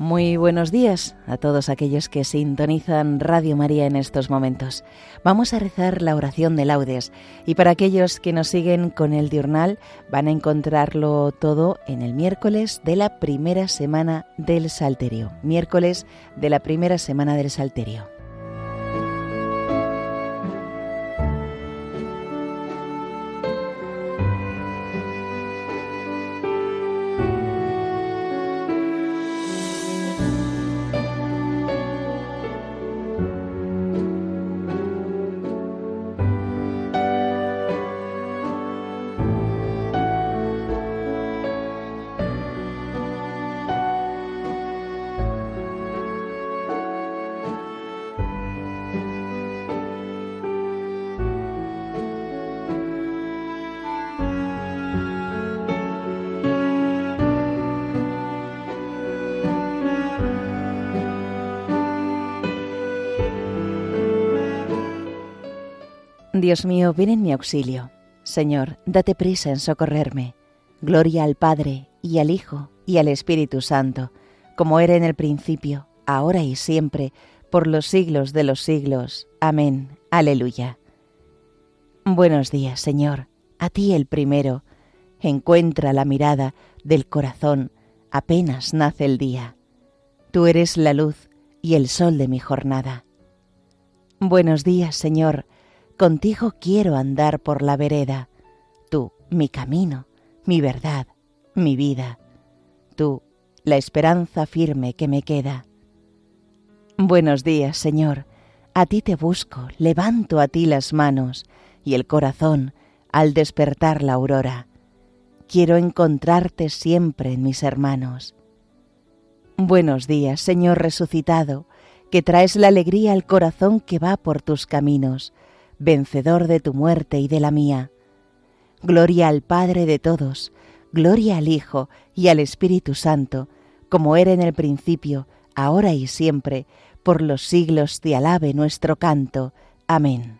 Muy buenos días a todos aquellos que sintonizan Radio María en estos momentos. Vamos a rezar la oración de laudes y para aquellos que nos siguen con el diurnal van a encontrarlo todo en el miércoles de la primera semana del Salterio. Miércoles de la primera semana del Salterio. Dios mío, ven en mi auxilio. Señor, date prisa en socorrerme. Gloria al Padre, y al Hijo, y al Espíritu Santo, como era en el principio, ahora y siempre, por los siglos de los siglos. Amén. Aleluya. Buenos días, Señor, a ti el primero. Encuentra la mirada del corazón apenas nace el día. Tú eres la luz y el sol de mi jornada. Buenos días, Señor, Contigo quiero andar por la vereda, tú, mi camino, mi verdad, mi vida, tú, la esperanza firme que me queda. Buenos días, Señor, a ti te busco, levanto a ti las manos y el corazón al despertar la aurora. Quiero encontrarte siempre en mis hermanos. Buenos días, Señor resucitado, que traes la alegría al corazón que va por tus caminos vencedor de tu muerte y de la mía. Gloria al Padre de todos, gloria al Hijo y al Espíritu Santo, como era en el principio, ahora y siempre, por los siglos te alabe nuestro canto. Amén.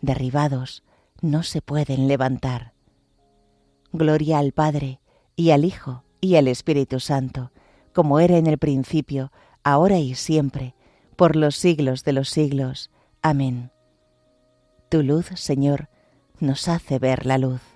derribados, no se pueden levantar. Gloria al Padre, y al Hijo, y al Espíritu Santo, como era en el principio, ahora y siempre, por los siglos de los siglos. Amén. Tu luz, Señor, nos hace ver la luz.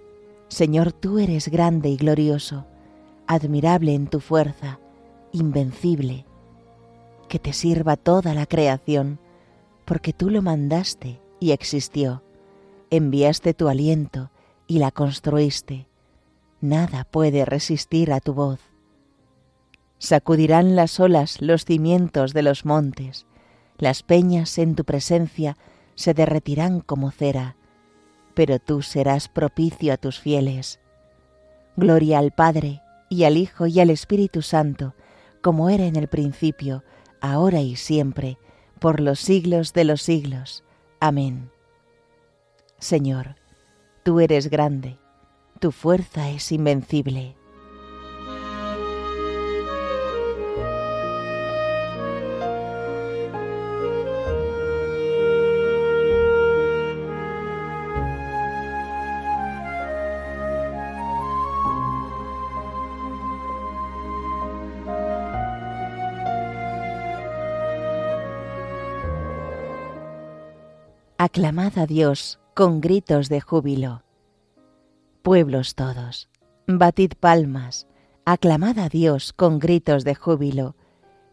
Señor, tú eres grande y glorioso, admirable en tu fuerza, invencible. Que te sirva toda la creación, porque tú lo mandaste y existió. Enviaste tu aliento y la construiste. Nada puede resistir a tu voz. Sacudirán las olas los cimientos de los montes, las peñas en tu presencia se derretirán como cera pero tú serás propicio a tus fieles. Gloria al Padre, y al Hijo, y al Espíritu Santo, como era en el principio, ahora y siempre, por los siglos de los siglos. Amén. Señor, tú eres grande, tu fuerza es invencible. Aclamad a Dios con gritos de júbilo. Pueblos todos, batid palmas, aclamad a Dios con gritos de júbilo,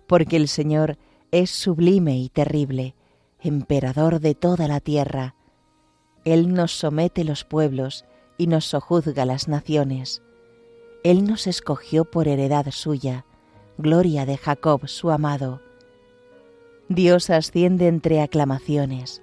porque el Señor es sublime y terrible, emperador de toda la tierra. Él nos somete los pueblos y nos sojuzga las naciones. Él nos escogió por heredad suya, gloria de Jacob su amado. Dios asciende entre aclamaciones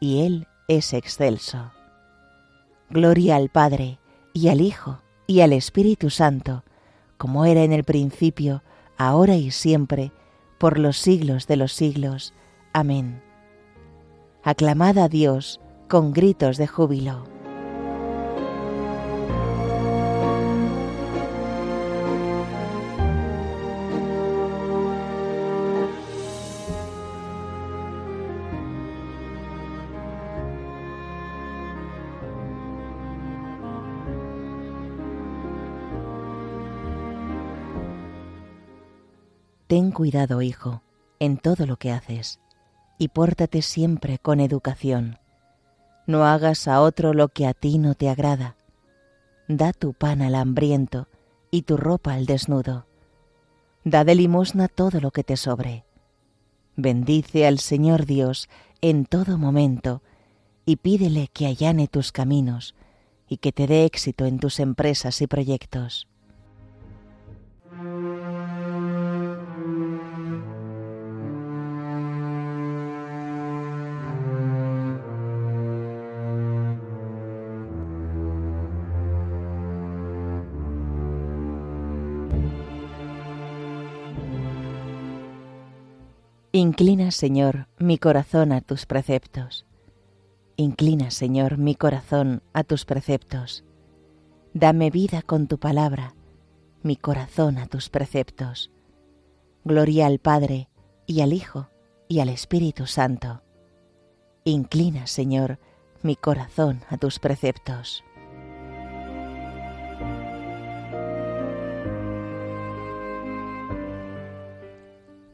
y Él es excelso. Gloria al Padre, y al Hijo, y al Espíritu Santo, como era en el principio, ahora y siempre, por los siglos de los siglos. Amén. Aclamad a Dios con gritos de júbilo. Ten cuidado, hijo, en todo lo que haces, y pórtate siempre con educación. No hagas a otro lo que a ti no te agrada. Da tu pan al hambriento y tu ropa al desnudo. Da de limosna todo lo que te sobre. Bendice al Señor Dios en todo momento y pídele que allane tus caminos y que te dé éxito en tus empresas y proyectos. Inclina, Señor, mi corazón a tus preceptos. Inclina, Señor, mi corazón a tus preceptos. Dame vida con tu palabra, mi corazón a tus preceptos. Gloria al Padre, y al Hijo, y al Espíritu Santo. Inclina, Señor, mi corazón a tus preceptos.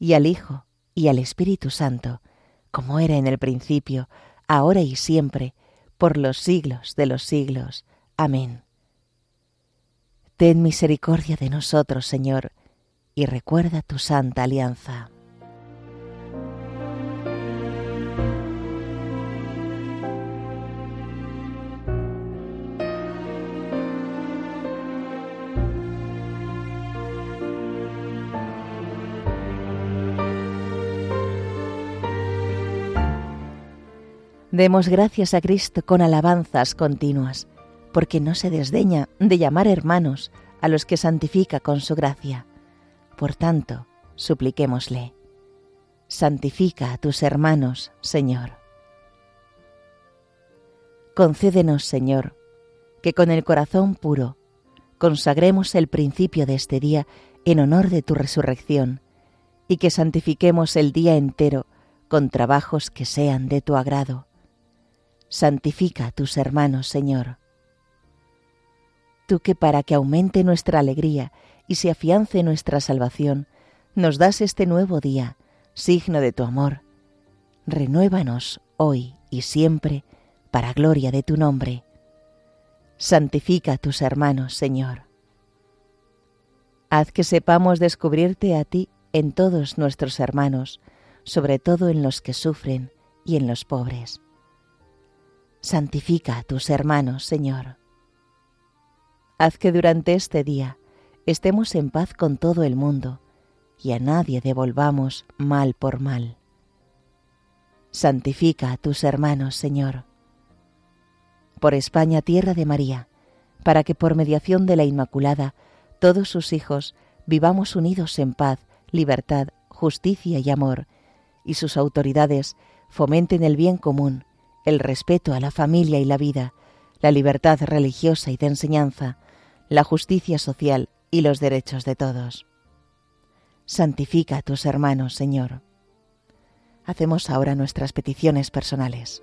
y al Hijo, y al Espíritu Santo, como era en el principio, ahora y siempre, por los siglos de los siglos. Amén. Ten misericordia de nosotros, Señor, y recuerda tu santa alianza. Demos gracias a Cristo con alabanzas continuas, porque no se desdeña de llamar hermanos a los que santifica con su gracia. Por tanto, supliquémosle, santifica a tus hermanos, Señor. Concédenos, Señor, que con el corazón puro consagremos el principio de este día en honor de tu resurrección, y que santifiquemos el día entero con trabajos que sean de tu agrado santifica a tus hermanos, Señor. Tú que para que aumente nuestra alegría y se afiance nuestra salvación, nos das este nuevo día, signo de tu amor. Renuévanos hoy y siempre para gloria de tu nombre. Santifica a tus hermanos, Señor. Haz que sepamos descubrirte a ti en todos nuestros hermanos, sobre todo en los que sufren y en los pobres santifica a tus hermanos, Señor. Haz que durante este día estemos en paz con todo el mundo y a nadie devolvamos mal por mal. Santifica a tus hermanos, Señor. Por España, tierra de María, para que por mediación de la Inmaculada todos sus hijos vivamos unidos en paz, libertad, justicia y amor, y sus autoridades fomenten el bien común el respeto a la familia y la vida, la libertad religiosa y de enseñanza, la justicia social y los derechos de todos. Santifica a tus hermanos, Señor. Hacemos ahora nuestras peticiones personales.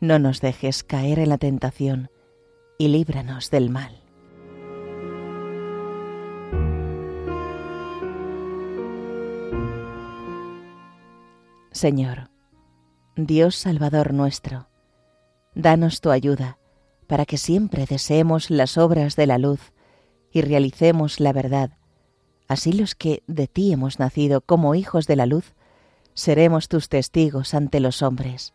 no nos dejes caer en la tentación y líbranos del mal. Señor, Dios Salvador nuestro, danos tu ayuda para que siempre deseemos las obras de la luz y realicemos la verdad. Así los que de ti hemos nacido como hijos de la luz, seremos tus testigos ante los hombres